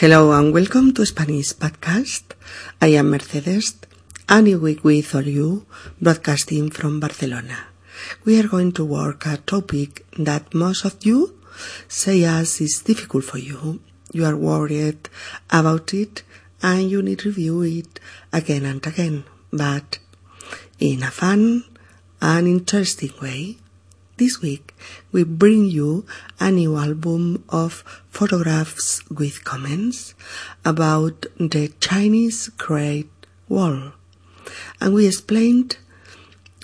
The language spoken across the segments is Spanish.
Hello and welcome to Spanish Podcast. I am Mercedes, and week with all you, broadcasting from Barcelona. We are going to work a topic that most of you say as is difficult for you. You are worried about it and you need to review it again and again, but in a fun and interesting way. This week we bring you a new album of photographs with comments about the Chinese Great Wall. And we explained,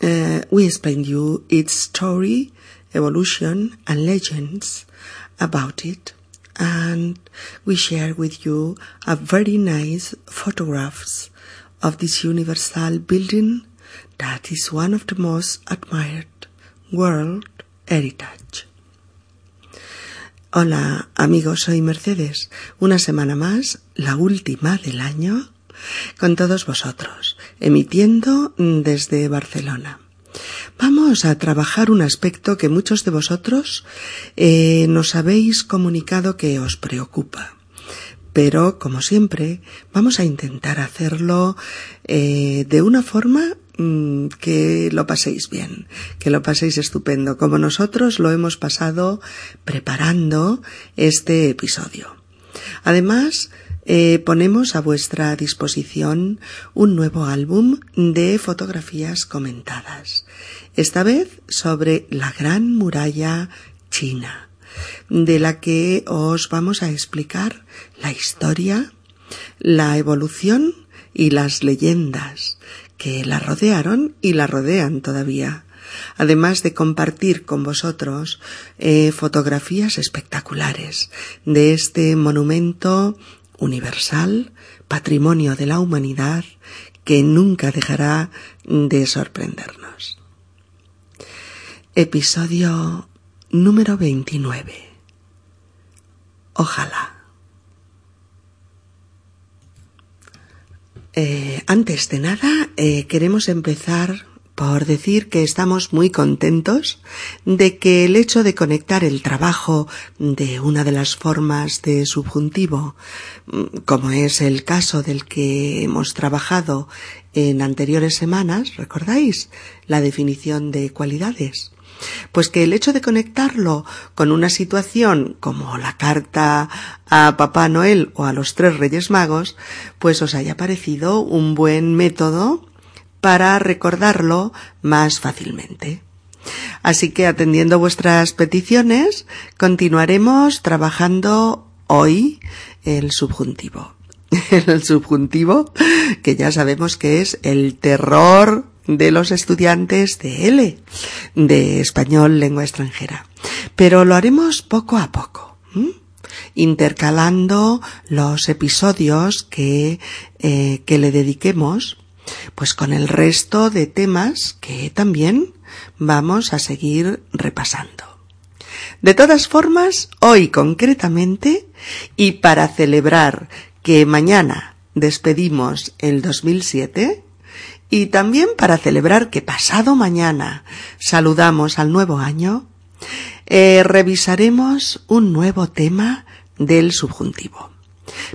uh, we explained you its story, evolution and legends about it. And we share with you a very nice photographs of this universal building that is one of the most admired World Heritage. Hola amigos, soy Mercedes. Una semana más, la última del año, con todos vosotros, emitiendo desde Barcelona. Vamos a trabajar un aspecto que muchos de vosotros eh, nos habéis comunicado que os preocupa. Pero, como siempre, vamos a intentar hacerlo eh, de una forma Mm, que lo paséis bien, que lo paséis estupendo, como nosotros lo hemos pasado preparando este episodio. Además, eh, ponemos a vuestra disposición un nuevo álbum de fotografías comentadas, esta vez sobre la Gran Muralla China, de la que os vamos a explicar la historia, la evolución y las leyendas que la rodearon y la rodean todavía, además de compartir con vosotros eh, fotografías espectaculares de este monumento universal, patrimonio de la humanidad, que nunca dejará de sorprendernos. Episodio número 29. Ojalá. Eh, antes de nada, eh, queremos empezar por decir que estamos muy contentos de que el hecho de conectar el trabajo de una de las formas de subjuntivo, mm, como es el caso del que hemos trabajado en anteriores semanas, ¿recordáis? La definición de cualidades. Pues que el hecho de conectarlo con una situación como la carta a Papá Noel o a los tres Reyes Magos, pues os haya parecido un buen método para recordarlo más fácilmente. Así que atendiendo vuestras peticiones, continuaremos trabajando hoy el subjuntivo. El subjuntivo, que ya sabemos que es el terror de los estudiantes de L, de español lengua extranjera. Pero lo haremos poco a poco, intercalando los episodios que, eh, que le dediquemos, pues con el resto de temas que también vamos a seguir repasando. De todas formas, hoy concretamente, y para celebrar que mañana despedimos el 2007, y también para celebrar que pasado mañana saludamos al nuevo año, eh, revisaremos un nuevo tema del subjuntivo.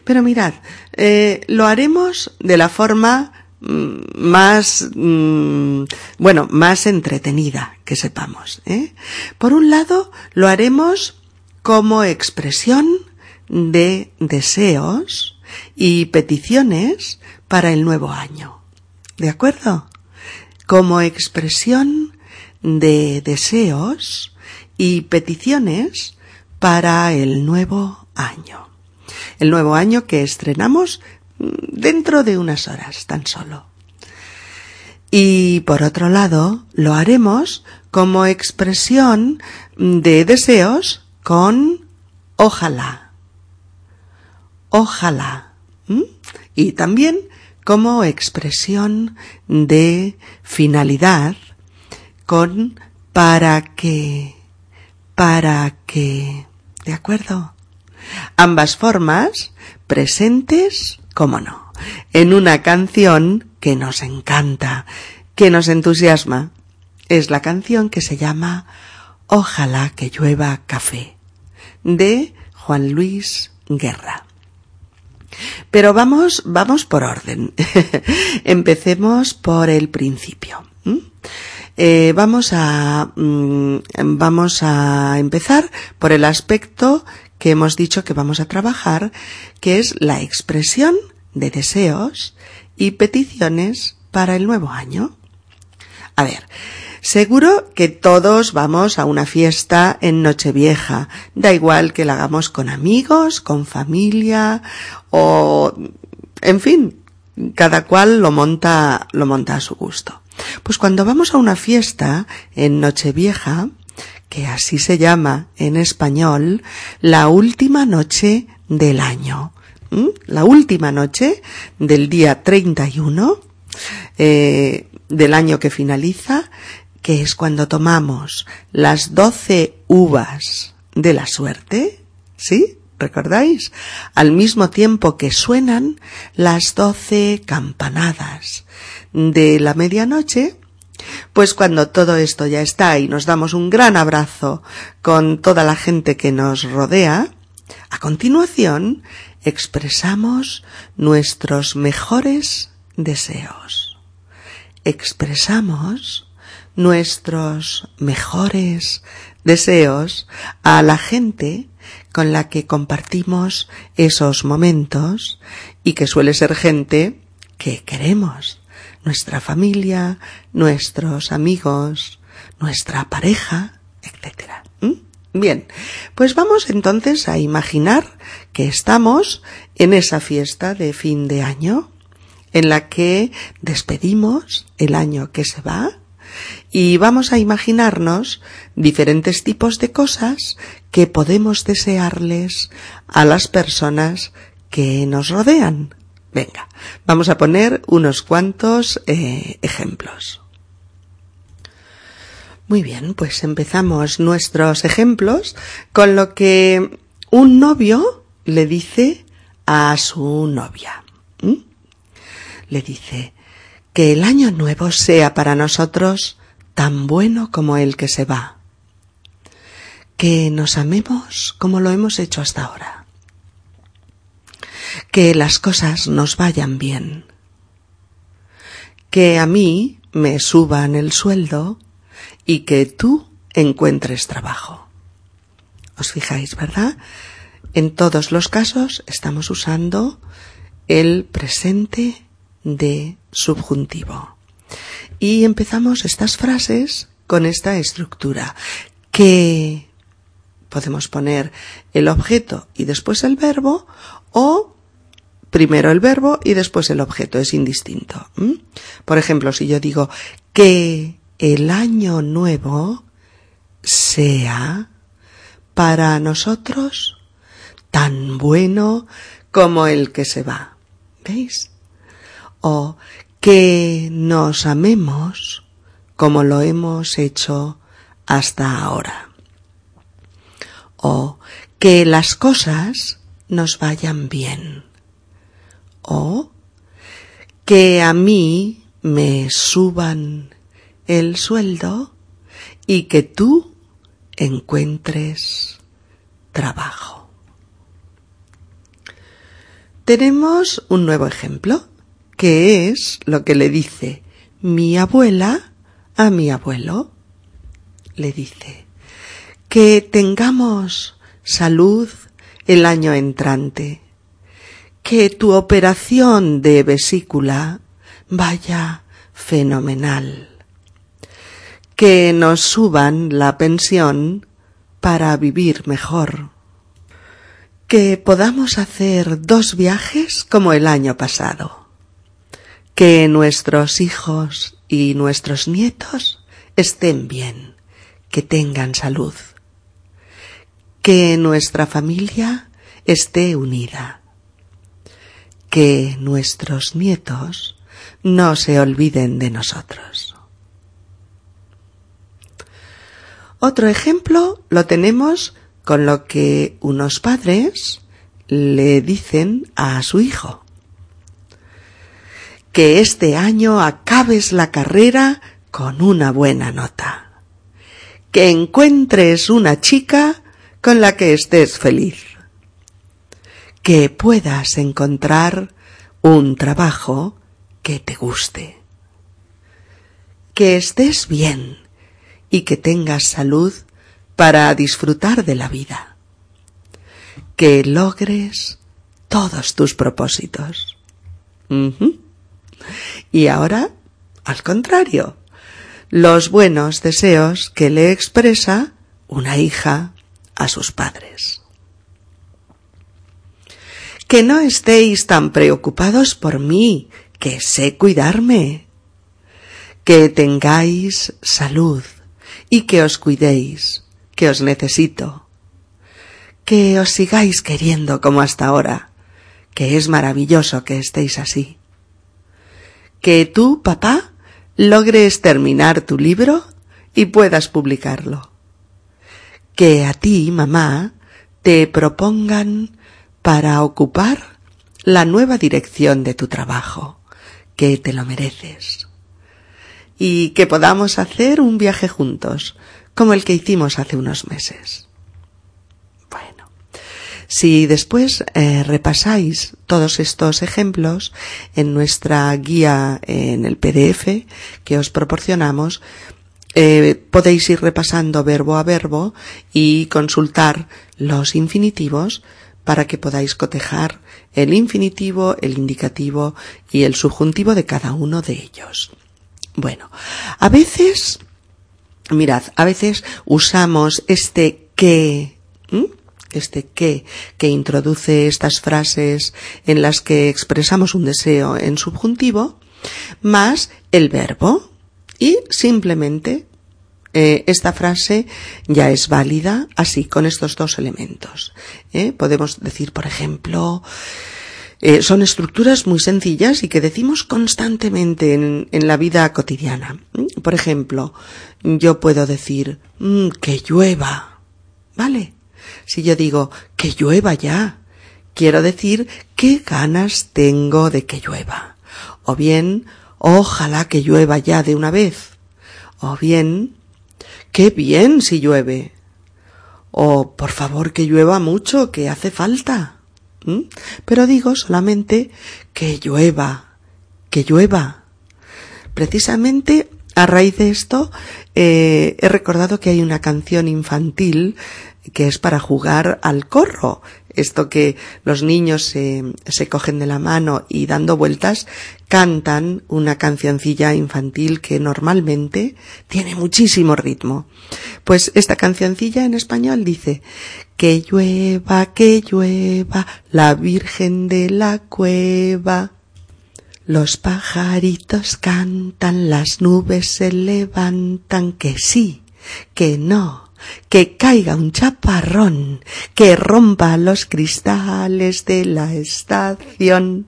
Pero mirad, eh, lo haremos de la forma mm, más, mm, bueno, más entretenida que sepamos. ¿eh? Por un lado, lo haremos como expresión de deseos y peticiones para el nuevo año. ¿De acuerdo? Como expresión de deseos y peticiones para el nuevo año. El nuevo año que estrenamos dentro de unas horas tan solo. Y por otro lado, lo haremos como expresión de deseos con ojalá. Ojalá. Y también como expresión de finalidad con para que, para que, ¿de acuerdo? Ambas formas presentes, como no, en una canción que nos encanta, que nos entusiasma. Es la canción que se llama Ojalá que llueva café, de Juan Luis Guerra. Pero vamos, vamos por orden. Empecemos por el principio. Eh, vamos a, mm, vamos a empezar por el aspecto que hemos dicho que vamos a trabajar, que es la expresión de deseos y peticiones para el nuevo año. A ver, seguro que todos vamos a una fiesta en Nochevieja, da igual que la hagamos con amigos, con familia o, en fin, cada cual lo monta, lo monta a su gusto. Pues cuando vamos a una fiesta en Nochevieja, que así se llama en español, la última noche del año. La última noche del día 31 eh, del año que finaliza, que es cuando tomamos las doce uvas de la suerte, ¿sí? ¿Recordáis? Al mismo tiempo que suenan las doce campanadas de la medianoche, pues cuando todo esto ya está y nos damos un gran abrazo con toda la gente que nos rodea, a continuación expresamos nuestros mejores deseos. Expresamos nuestros mejores deseos a la gente con la que compartimos esos momentos y que suele ser gente que queremos, nuestra familia, nuestros amigos, nuestra pareja, etc. ¿Mm? Bien, pues vamos entonces a imaginar que estamos en esa fiesta de fin de año en la que despedimos el año que se va y vamos a imaginarnos diferentes tipos de cosas que podemos desearles a las personas que nos rodean. Venga, vamos a poner unos cuantos eh, ejemplos. Muy bien, pues empezamos nuestros ejemplos con lo que un novio le dice a su novia. Le dice, que el año nuevo sea para nosotros tan bueno como el que se va. Que nos amemos como lo hemos hecho hasta ahora que las cosas nos vayan bien, que a mí me suban el sueldo y que tú encuentres trabajo. ¿Os fijáis, verdad? En todos los casos estamos usando el presente de subjuntivo. Y empezamos estas frases con esta estructura que podemos poner el objeto y después el verbo o primero el verbo y después el objeto, es indistinto. Por ejemplo, si yo digo que el año nuevo sea para nosotros tan bueno como el que se va. ¿Veis? O que nos amemos como lo hemos hecho hasta ahora. O que las cosas nos vayan bien o que a mí me suban el sueldo y que tú encuentres trabajo. Tenemos un nuevo ejemplo, que es lo que le dice mi abuela a mi abuelo. Le dice que tengamos salud el año entrante que tu operación de vesícula vaya fenomenal. Que nos suban la pensión para vivir mejor. Que podamos hacer dos viajes como el año pasado. Que nuestros hijos y nuestros nietos estén bien, que tengan salud. Que nuestra familia esté unida que nuestros nietos no se olviden de nosotros. Otro ejemplo lo tenemos con lo que unos padres le dicen a su hijo. Que este año acabes la carrera con una buena nota. Que encuentres una chica con la que estés feliz que puedas encontrar un trabajo que te guste. Que estés bien y que tengas salud para disfrutar de la vida. Que logres todos tus propósitos. Y ahora, al contrario, los buenos deseos que le expresa una hija a sus padres. Que no estéis tan preocupados por mí, que sé cuidarme. Que tengáis salud y que os cuidéis, que os necesito. Que os sigáis queriendo como hasta ahora, que es maravilloso que estéis así. Que tú, papá, logres terminar tu libro y puedas publicarlo. Que a ti, mamá, te propongan para ocupar la nueva dirección de tu trabajo, que te lo mereces. Y que podamos hacer un viaje juntos, como el que hicimos hace unos meses. Si después eh, repasáis todos estos ejemplos en nuestra guía en el PDF que os proporcionamos, eh, podéis ir repasando verbo a verbo y consultar los infinitivos para que podáis cotejar el infinitivo, el indicativo y el subjuntivo de cada uno de ellos. Bueno, a veces, mirad, a veces usamos este que, este que, que introduce estas frases en las que expresamos un deseo en subjuntivo, más el verbo. Y simplemente eh, esta frase ya es válida así, con estos dos elementos. ¿eh? Podemos decir, por ejemplo, eh, son estructuras muy sencillas y que decimos constantemente en, en la vida cotidiana. Por ejemplo, yo puedo decir mm, que llueva, ¿vale? Si yo digo que llueva ya, quiero decir qué ganas tengo de que llueva. O bien, ojalá que llueva ya de una vez. O bien, qué bien si llueve. O por favor que llueva mucho, que hace falta. ¿Mm? Pero digo solamente que llueva, que llueva. Precisamente a raíz de esto eh, he recordado que hay una canción infantil que es para jugar al corro. Esto que los niños se, cogen de la mano y dando vueltas cantan una cancioncilla infantil que normalmente tiene muchísimo ritmo. Pues esta cancioncilla en español dice que llueva, que llueva, la Virgen de la cueva. Los pajaritos cantan, las nubes se levantan, que sí, que no, que caiga un chaparrón que rompa los cristales de la estación.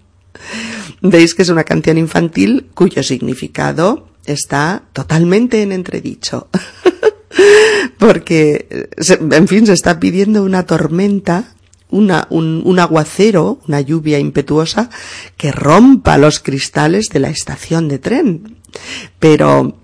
Veis que es una canción infantil cuyo significado está totalmente en entredicho. Porque, en fin, se está pidiendo una tormenta, un aguacero, una lluvia impetuosa que rompa los cristales de la estación de tren. Pero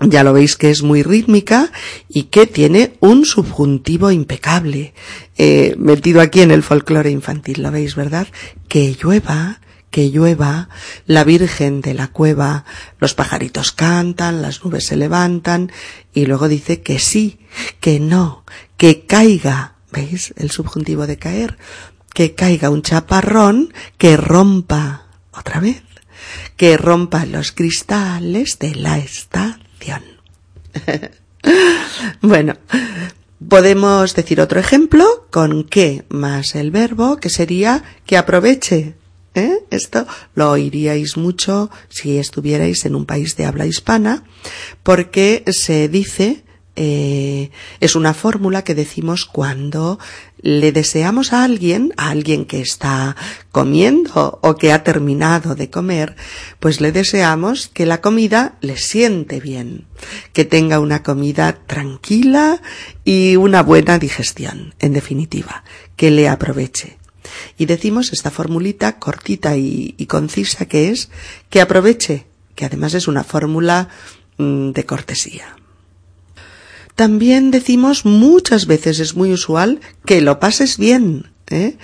ya lo veis que es muy rítmica y que tiene un subjuntivo impecable, eh, metido aquí en el folclore infantil, lo veis, ¿verdad? Que llueva, que llueva, la Virgen de la cueva, los pajaritos cantan, las nubes se levantan, y luego dice que sí, que no, que caiga, ¿veis? El subjuntivo de caer, que caiga un chaparrón que rompa, otra vez, que rompa los cristales de la bueno, podemos decir otro ejemplo con que más el verbo, que sería que aproveche. ¿Eh? Esto lo oiríais mucho si estuvierais en un país de habla hispana, porque se dice eh, es una fórmula que decimos cuando le deseamos a alguien, a alguien que está comiendo o que ha terminado de comer, pues le deseamos que la comida le siente bien, que tenga una comida tranquila y una buena digestión, en definitiva, que le aproveche. Y decimos esta formulita cortita y, concisa que es que aproveche, que además es una fórmula mm, de cortesía. También decimos muchas veces, es muy usual, que lo pases bien, ¿eh?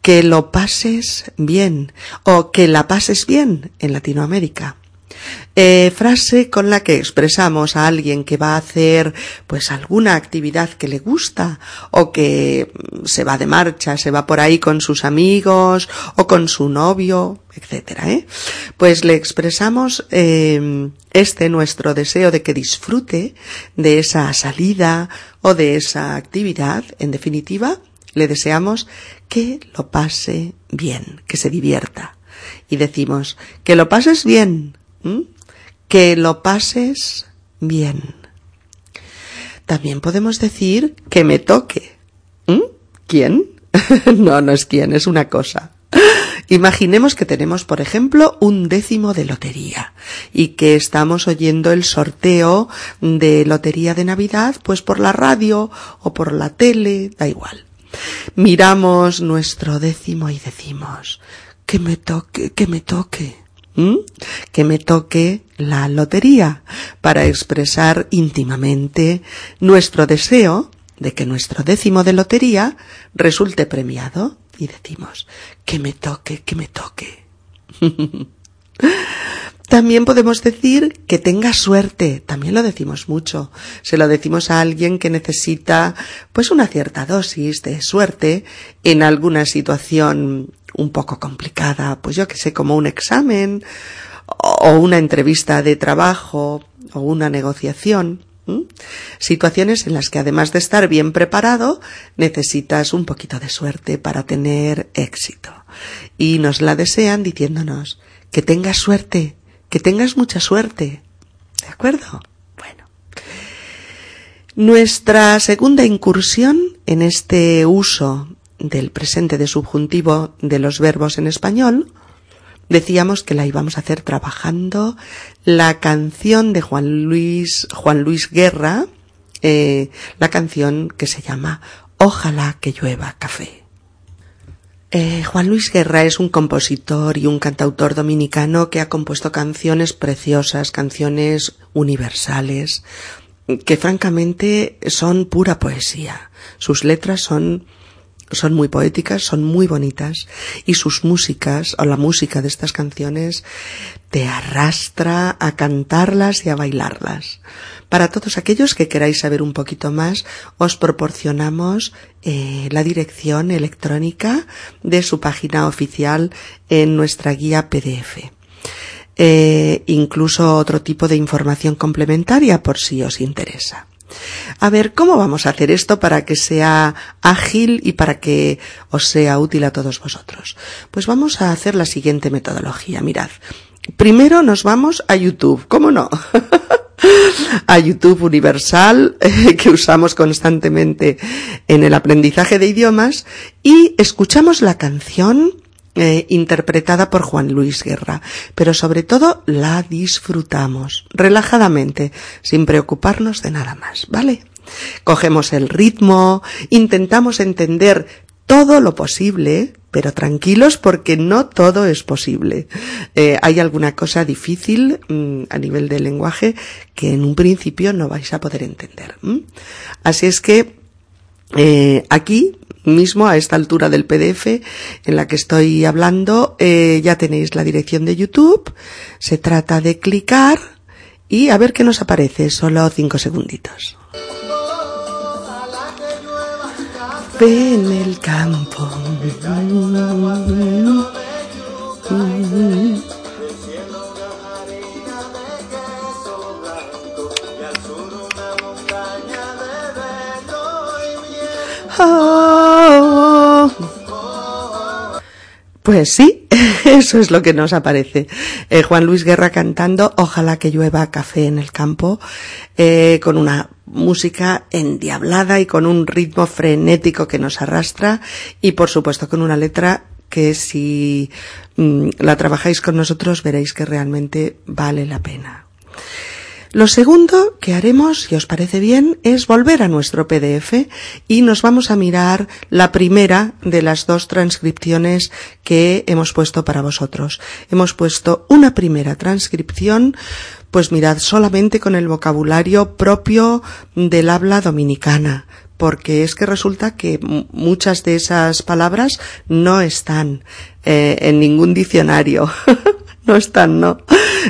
que lo pases bien o que la pases bien en Latinoamérica. Eh, frase con la que expresamos a alguien que va a hacer pues alguna actividad que le gusta o que se va de marcha, se va por ahí con sus amigos o con su novio, etcétera, ¿eh? Pues le expresamos eh, este nuestro deseo de que disfrute de esa salida o de esa actividad, en definitiva, le deseamos que lo pase bien, que se divierta. Y decimos, que lo pases bien, que lo pases bien. También podemos decir que me toque. ¿Quién? no, no es quién, es una cosa. Imaginemos que tenemos, por ejemplo, un décimo de lotería y que estamos oyendo el sorteo de lotería de Navidad, pues por la radio o por la tele, da igual. Miramos nuestro décimo y decimos, que me toque, que me toque. Que me toque la lotería para expresar íntimamente nuestro deseo de que nuestro décimo de lotería resulte premiado y decimos que me toque, que me toque. También podemos decir que tenga suerte, también lo decimos mucho. Se lo decimos a alguien que necesita pues una cierta dosis de suerte en alguna situación un poco complicada, pues yo que sé, como un examen o una entrevista de trabajo o una negociación. Situaciones en las que además de estar bien preparado, necesitas un poquito de suerte para tener éxito. Y nos la desean diciéndonos que tengas suerte, que tengas mucha suerte. ¿De acuerdo? Bueno. Nuestra segunda incursión en este uso del presente de subjuntivo de los verbos en español, decíamos que la íbamos a hacer trabajando la canción de Juan Luis, Juan Luis Guerra, eh, la canción que se llama Ojalá que llueva café. Eh, Juan Luis Guerra es un compositor y un cantautor dominicano que ha compuesto canciones preciosas, canciones universales, que francamente son pura poesía. Sus letras son son muy poéticas, son muy bonitas y sus músicas o la música de estas canciones te arrastra a cantarlas y a bailarlas. Para todos aquellos que queráis saber un poquito más, os proporcionamos eh, la dirección electrónica de su página oficial en nuestra guía PDF. Eh, incluso otro tipo de información complementaria por si os interesa. A ver, ¿cómo vamos a hacer esto para que sea ágil y para que os sea útil a todos vosotros? Pues vamos a hacer la siguiente metodología. Mirad, primero nos vamos a YouTube, ¿cómo no? a YouTube Universal que usamos constantemente en el aprendizaje de idiomas y escuchamos la canción eh, interpretada por Juan Luis Guerra, pero sobre todo la disfrutamos relajadamente, sin preocuparnos de nada más, ¿vale? Cogemos el ritmo, intentamos entender todo lo posible, pero tranquilos porque no todo es posible. Eh, hay alguna cosa difícil mm, a nivel del lenguaje que en un principio no vais a poder entender. Así es que eh, aquí mismo a esta altura del PDF en la que estoy hablando eh, ya tenéis la dirección de YouTube. Se trata de clicar y a ver qué nos aparece. Solo cinco segunditos. el campo. Pues sí, eso es lo que nos aparece. Eh, Juan Luis Guerra cantando Ojalá que llueva café en el campo, eh, con una música endiablada y con un ritmo frenético que nos arrastra y por supuesto con una letra que si mm, la trabajáis con nosotros veréis que realmente vale la pena. Lo segundo que haremos, si os parece bien, es volver a nuestro PDF y nos vamos a mirar la primera de las dos transcripciones que hemos puesto para vosotros. Hemos puesto una primera transcripción pues mirad solamente con el vocabulario propio del habla dominicana, porque es que resulta que muchas de esas palabras no están eh, en ningún diccionario. no están, no.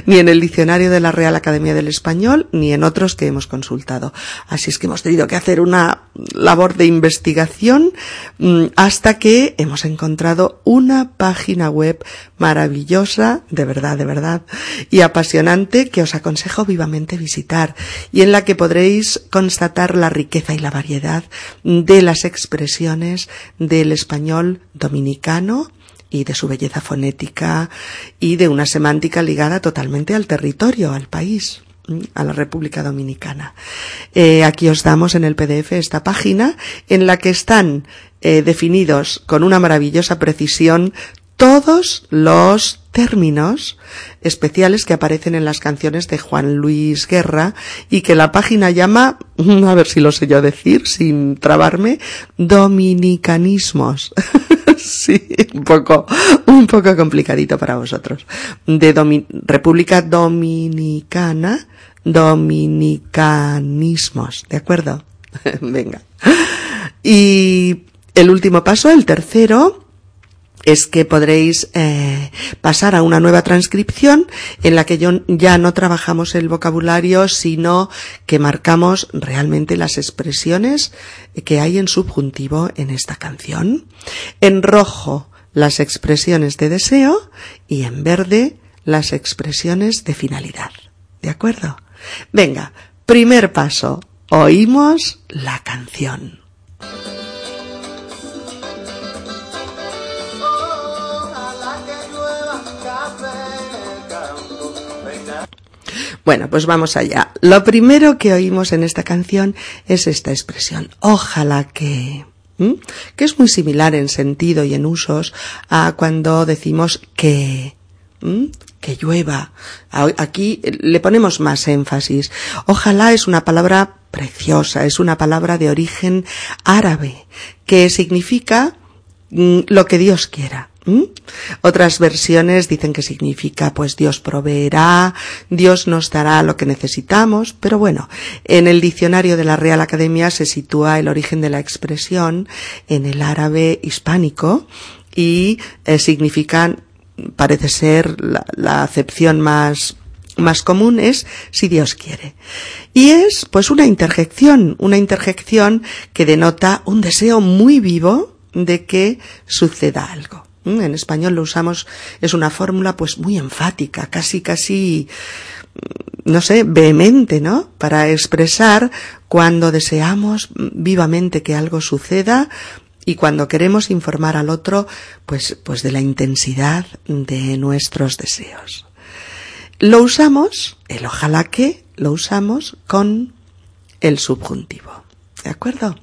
Ni en el diccionario de la Real Academia del Español, ni en otros que hemos consultado. Así es que hemos tenido que hacer una labor de investigación mm, hasta que hemos encontrado una página web maravillosa, de verdad, de verdad, y apasionante que os aconsejo vivamente visitar y en la que podréis constatar la riqueza y la variedad de las expresiones del español dominicano, y de su belleza fonética y de una semántica ligada totalmente al territorio, al país a la República Dominicana. Eh, aquí os damos en el PDF esta página en la que están eh, definidos con una maravillosa precisión todos los términos especiales que aparecen en las canciones de Juan Luis Guerra y que la página llama, a ver si lo sé yo decir sin trabarme, dominicanismos. sí, un poco, un poco complicadito para vosotros. De República Dominicana, dominicanismos, ¿de acuerdo? Venga. Y el último paso, el tercero, es que podréis eh, pasar a una nueva transcripción en la que ya no trabajamos el vocabulario, sino que marcamos realmente las expresiones que hay en subjuntivo en esta canción. En rojo las expresiones de deseo y en verde las expresiones de finalidad. ¿De acuerdo? Venga, primer paso. Oímos la canción. Bueno, pues vamos allá. Lo primero que oímos en esta canción es esta expresión, ojalá que, que es muy similar en sentido y en usos a cuando decimos que, que llueva. Aquí le ponemos más énfasis. Ojalá es una palabra preciosa, es una palabra de origen árabe, que significa lo que Dios quiera. ¿Mm? Otras versiones dicen que significa pues Dios proveerá, Dios nos dará lo que necesitamos, pero bueno, en el diccionario de la Real Academia se sitúa el origen de la expresión en el árabe hispánico y eh, significan, parece ser la, la acepción más más común es si Dios quiere. Y es pues una interjección, una interjección que denota un deseo muy vivo de que suceda algo. Mm, en español lo usamos, es una fórmula pues muy enfática, casi, casi, mm, no sé, vehemente, ¿no? Para expresar cuando deseamos vivamente que algo suceda y cuando queremos informar al otro, pues, pues de la intensidad de nuestros deseos. Lo usamos, el ojalá que, lo usamos con el subjuntivo. ¿De acuerdo?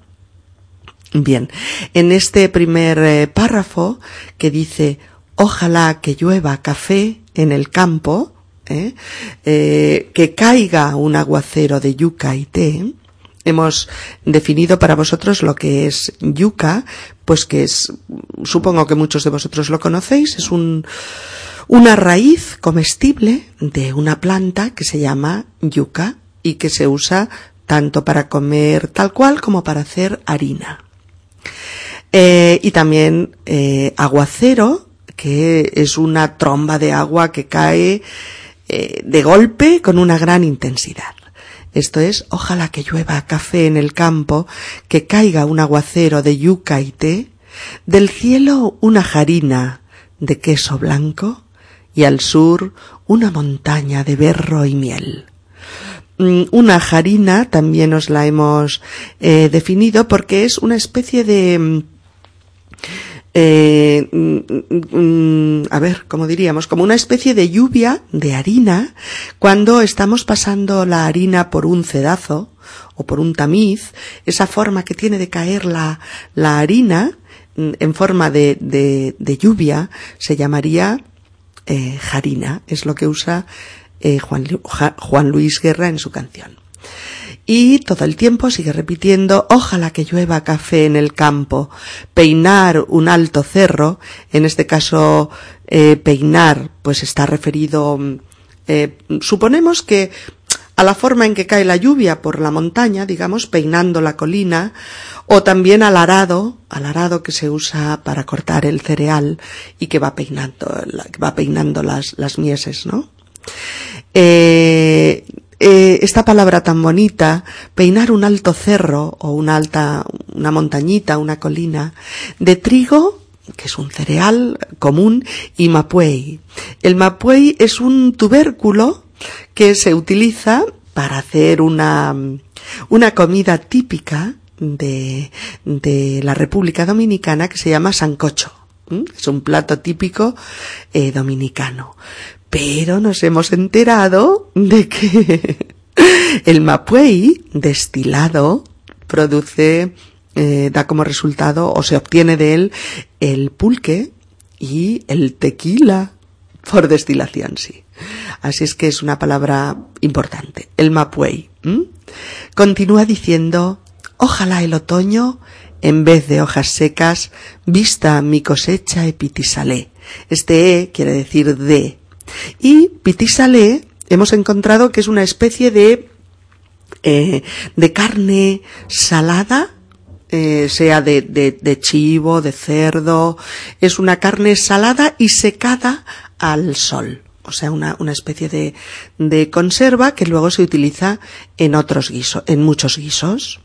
Bien, en este primer eh, párrafo que dice ojalá que llueva café en el campo, ¿eh? Eh, que caiga un aguacero de yuca y té, hemos definido para vosotros lo que es yuca, pues que es, supongo que muchos de vosotros lo conocéis, es un, una raíz comestible de una planta que se llama yuca y que se usa tanto para comer tal cual como para hacer harina. Eh, y también eh, aguacero, que es una tromba de agua que cae eh, de golpe con una gran intensidad. Esto es, ojalá que llueva café en el campo, que caiga un aguacero de yuca y té, del cielo una jarina de queso blanco y al sur una montaña de berro y miel. Mm, una jarina también os la hemos definido porque es una especie de mm, eh, mm, mm, a ver, como diríamos, como una especie de lluvia de harina. Cuando estamos pasando la harina por un cedazo o por un tamiz, esa forma que tiene de caer la, la harina mm, en forma de, de, lluvia se llamaría eh, jarina, es lo que usa eh, Juan, Juan Luis Guerra en su canción y todo el tiempo sigue repitiendo ojalá que llueva café en el campo, peinar un alto cerro, en este caso eh, peinar pues está referido, eh, suponemos que a la forma en que cae la lluvia por la montaña, digamos, peinando la colina, o también al arado, al arado que se usa para cortar el cereal y que va peinando, va peinando las, las mieses, ¿no? Eh, eh, esta palabra tan bonita, peinar un alto cerro o una alta, una montañita, una colina, de trigo, que es un cereal común, y mapuey. El mapuey es un tubérculo que se utiliza para hacer una, una comida típica de, de la República Dominicana que se llama sancocho. Es un plato típico eh, dominicano. Pero nos hemos enterado de que el mapuey destilado produce, eh, da como resultado o se obtiene de él el pulque y el tequila por destilación, sí. Así es que es una palabra importante, el mapuey. Continúa diciendo, ojalá el otoño, en vez de hojas secas, vista mi cosecha epitisalé. Este E quiere decir de. Y pitisale hemos encontrado que es una especie de, eh, de carne salada, eh, sea de, de, chivo, de cerdo, es una carne salada y secada al sol. O sea, una, una especie de, de, conserva que luego se utiliza en otros guisos, en muchos guisos.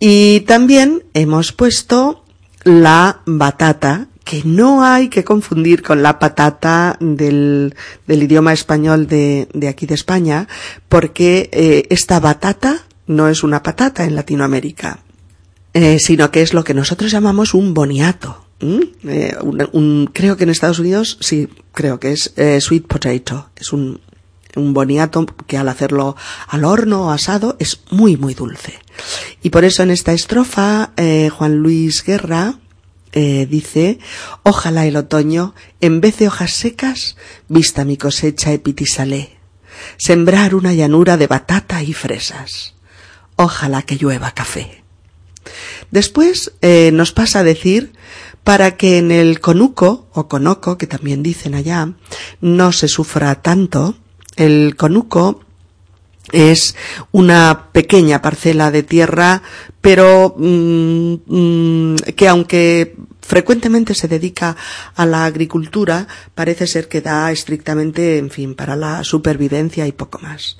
Y también hemos puesto la batata, que no hay que confundir con la patata del, del idioma español de, de, aquí de España, porque eh, esta batata no es una patata en Latinoamérica, eh, sino que es lo que nosotros llamamos un boniato. Eh, un, un, creo que en Estados Unidos sí, creo que es sweet potato. Es un, un boniato que al hacerlo al horno o asado es muy muy dulce. Y por eso en esta estrofa Juan Luis Guerra eh, dice, ojalá el otoño, en vez de hojas secas, vista mi cosecha epitisalé, sembrar una llanura de batata y fresas. Ojalá que llueva café. Después eh, nos pasa a decir para que en el conuco o conoco, que también dicen allá, no se sufra tanto, el conuco es una pequeña parcela de tierra, pero mmm, mmm, que aunque frecuentemente se dedica a la agricultura, parece ser que da estrictamente, en fin, para la supervivencia y poco más.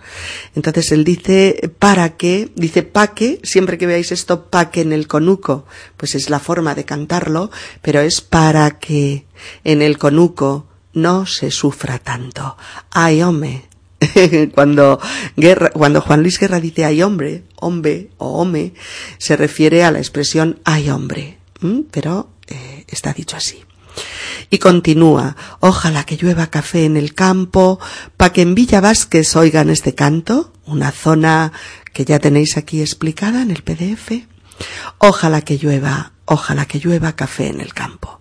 Entonces él dice para que, dice pa que, siempre que veáis esto pa que en el conuco, pues es la forma de cantarlo, pero es para que en el conuco no se sufra tanto. Ay, cuando, Guerra, cuando Juan Luis Guerra dice hay hombre, hombre o home, se refiere a la expresión hay hombre, pero eh, está dicho así. Y continúa, ojalá que llueva café en el campo, pa' que en Villa Vázquez oigan este canto, una zona que ya tenéis aquí explicada en el PDF. Ojalá que llueva, ojalá que llueva café en el campo.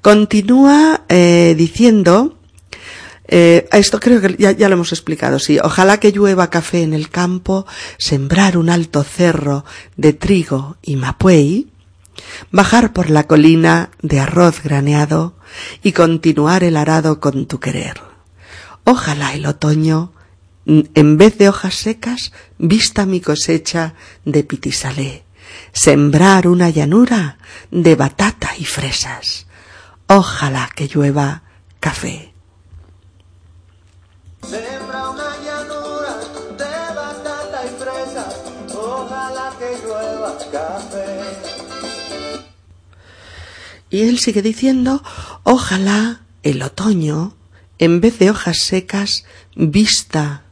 Continúa eh, diciendo eh, esto creo que ya, ya, lo hemos explicado, sí. Ojalá que llueva café en el campo, sembrar un alto cerro de trigo y mapuey, bajar por la colina de arroz graneado y continuar el arado con tu querer. Ojalá el otoño, en vez de hojas secas, vista mi cosecha de pitisalé, sembrar una llanura de batata y fresas. Ojalá que llueva café. Sembra una llanura de batata y ojalá que llueva café. Y él sigue diciendo, ojalá el otoño, en vez de hojas secas, vista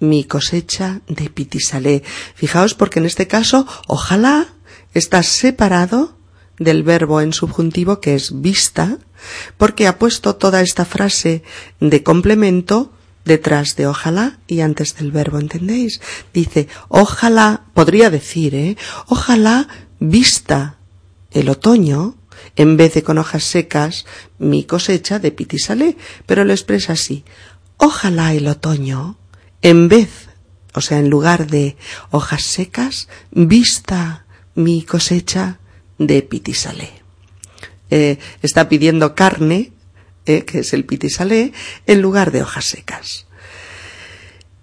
mi cosecha de pitisalé. Fijaos porque en este caso, ojalá está separado del verbo en subjuntivo que es vista, porque ha puesto toda esta frase de complemento detrás de ojalá y antes del verbo, ¿entendéis? Dice, ojalá, podría decir, ¿eh? Ojalá vista el otoño, en vez de con hojas secas, mi cosecha de pitisalé, pero lo expresa así. Ojalá el otoño, en vez, o sea, en lugar de hojas secas, vista mi cosecha de pitisalé. Eh, está pidiendo carne, eh, que es el pitisalé, en lugar de hojas secas.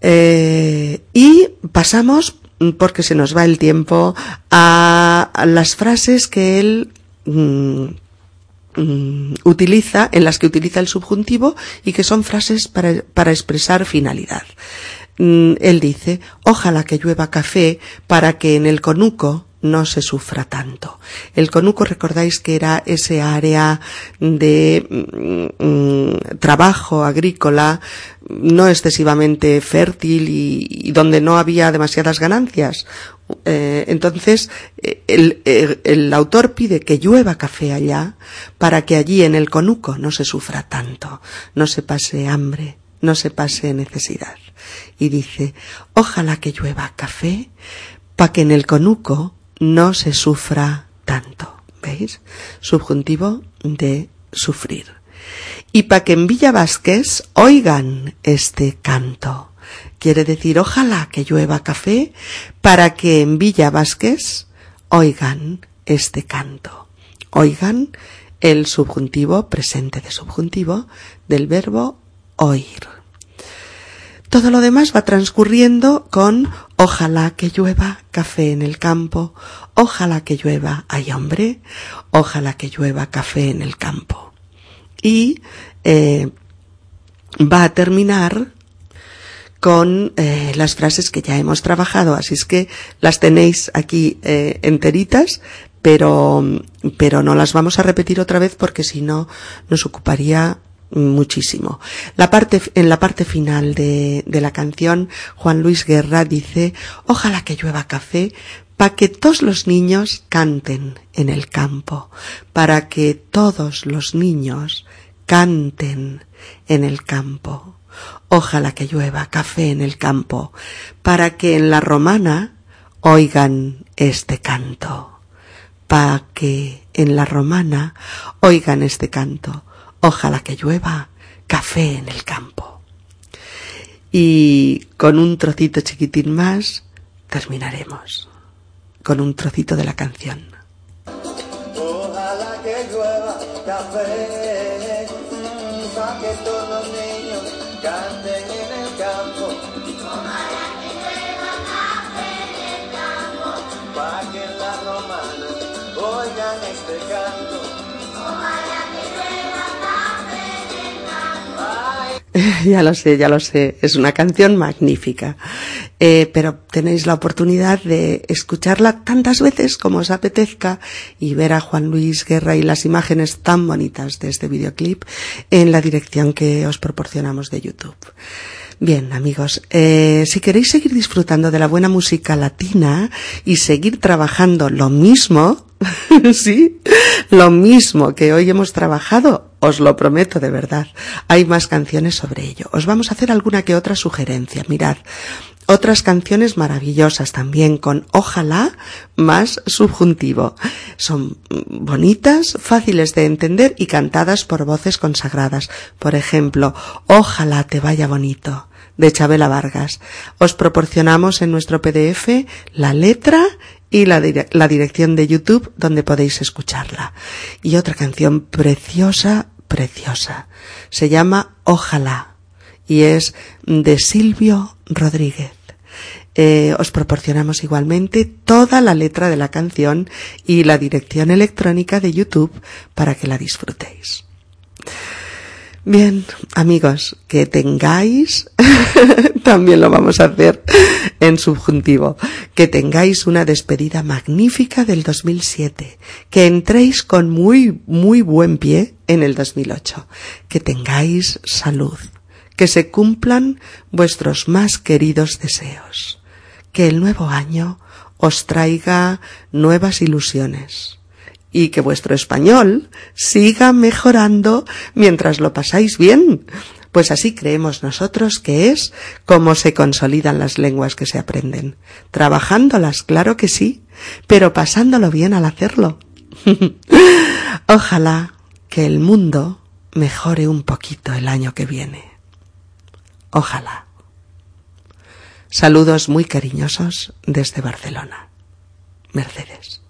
Eh, y pasamos, porque se nos va el tiempo, a, las frases que él mm, mm, utiliza, en las que utiliza el subjuntivo y que son frases para, para expresar finalidad. Mm, él dice, ojalá que llueva café para que en el conuco no se sufra tanto. El conuco, recordáis que era ese área de mm, mm, trabajo agrícola no excesivamente fértil y, donde no había demasiadas ganancias. Eh, entonces, eh, el- el autor pide que llueva café allá para que allí en el conuco no se sufra tanto, no se pase hambre, no se pase necesidad. Y dice, ojalá que llueva café para que en el conuco no se sufra tanto. ¿Veis? Subjuntivo de sufrir. Y para que en Villa Vázquez oigan este canto. Quiere decir, ojalá que llueva café para que en Villa Vázquez oigan este canto. Oigan el subjuntivo, presente de subjuntivo, del verbo oír. Todo lo demás va transcurriendo con ojalá que llueva café en el campo, ojalá que llueva, ay hombre, ojalá que llueva café en el campo. Y eh, va a terminar con eh, las frases que ya hemos trabajado, así es que las tenéis aquí eh, enteritas, pero, pero no las vamos a repetir otra vez porque si no nos ocuparía muchísimo. La parte, en la parte final de, de la canción, Juan Luis Guerra dice, ojalá que llueva café para que todos los niños canten en el campo, para que todos los niños canten en el campo. Ojalá que llueva café en el campo, para que en la romana oigan este canto, para que en la romana oigan este canto. Ojalá que llueva café en el campo. Y con un trocito chiquitín más terminaremos, con un trocito de la canción. Ojalá que llueva café ya lo sé, ya lo sé. Es una canción magnífica. Eh, pero tenéis la oportunidad de escucharla tantas veces como os apetezca y ver a Juan Luis Guerra y las imágenes tan bonitas de este videoclip en la dirección que os proporcionamos de YouTube. Bien, amigos, eh, si queréis seguir disfrutando de la buena música latina y seguir trabajando lo mismo, sí, lo mismo que hoy hemos trabajado, os lo prometo de verdad. Hay más canciones sobre ello. Os vamos a hacer alguna que otra sugerencia. Mirad, otras canciones maravillosas también con ojalá más subjuntivo. Son bonitas, fáciles de entender y cantadas por voces consagradas. Por ejemplo, Ojalá te vaya bonito de Chabela Vargas. Os proporcionamos en nuestro PDF la letra y la, la dirección de YouTube donde podéis escucharla. Y otra canción preciosa, preciosa. Se llama Ojalá y es de Silvio Rodríguez. Eh, os proporcionamos igualmente toda la letra de la canción y la dirección electrónica de YouTube para que la disfrutéis. Bien, amigos, que tengáis, también lo vamos a hacer en subjuntivo, que tengáis una despedida magnífica del 2007, que entréis con muy, muy buen pie en el 2008, que tengáis salud, que se cumplan vuestros más queridos deseos, que el nuevo año os traiga nuevas ilusiones y que vuestro español siga mejorando mientras lo pasáis bien, pues así creemos nosotros que es como se consolidan las lenguas que se aprenden, trabajándolas, claro que sí, pero pasándolo bien al hacerlo. Ojalá que el mundo mejore un poquito el año que viene. Ojalá. Saludos muy cariñosos desde Barcelona. Mercedes.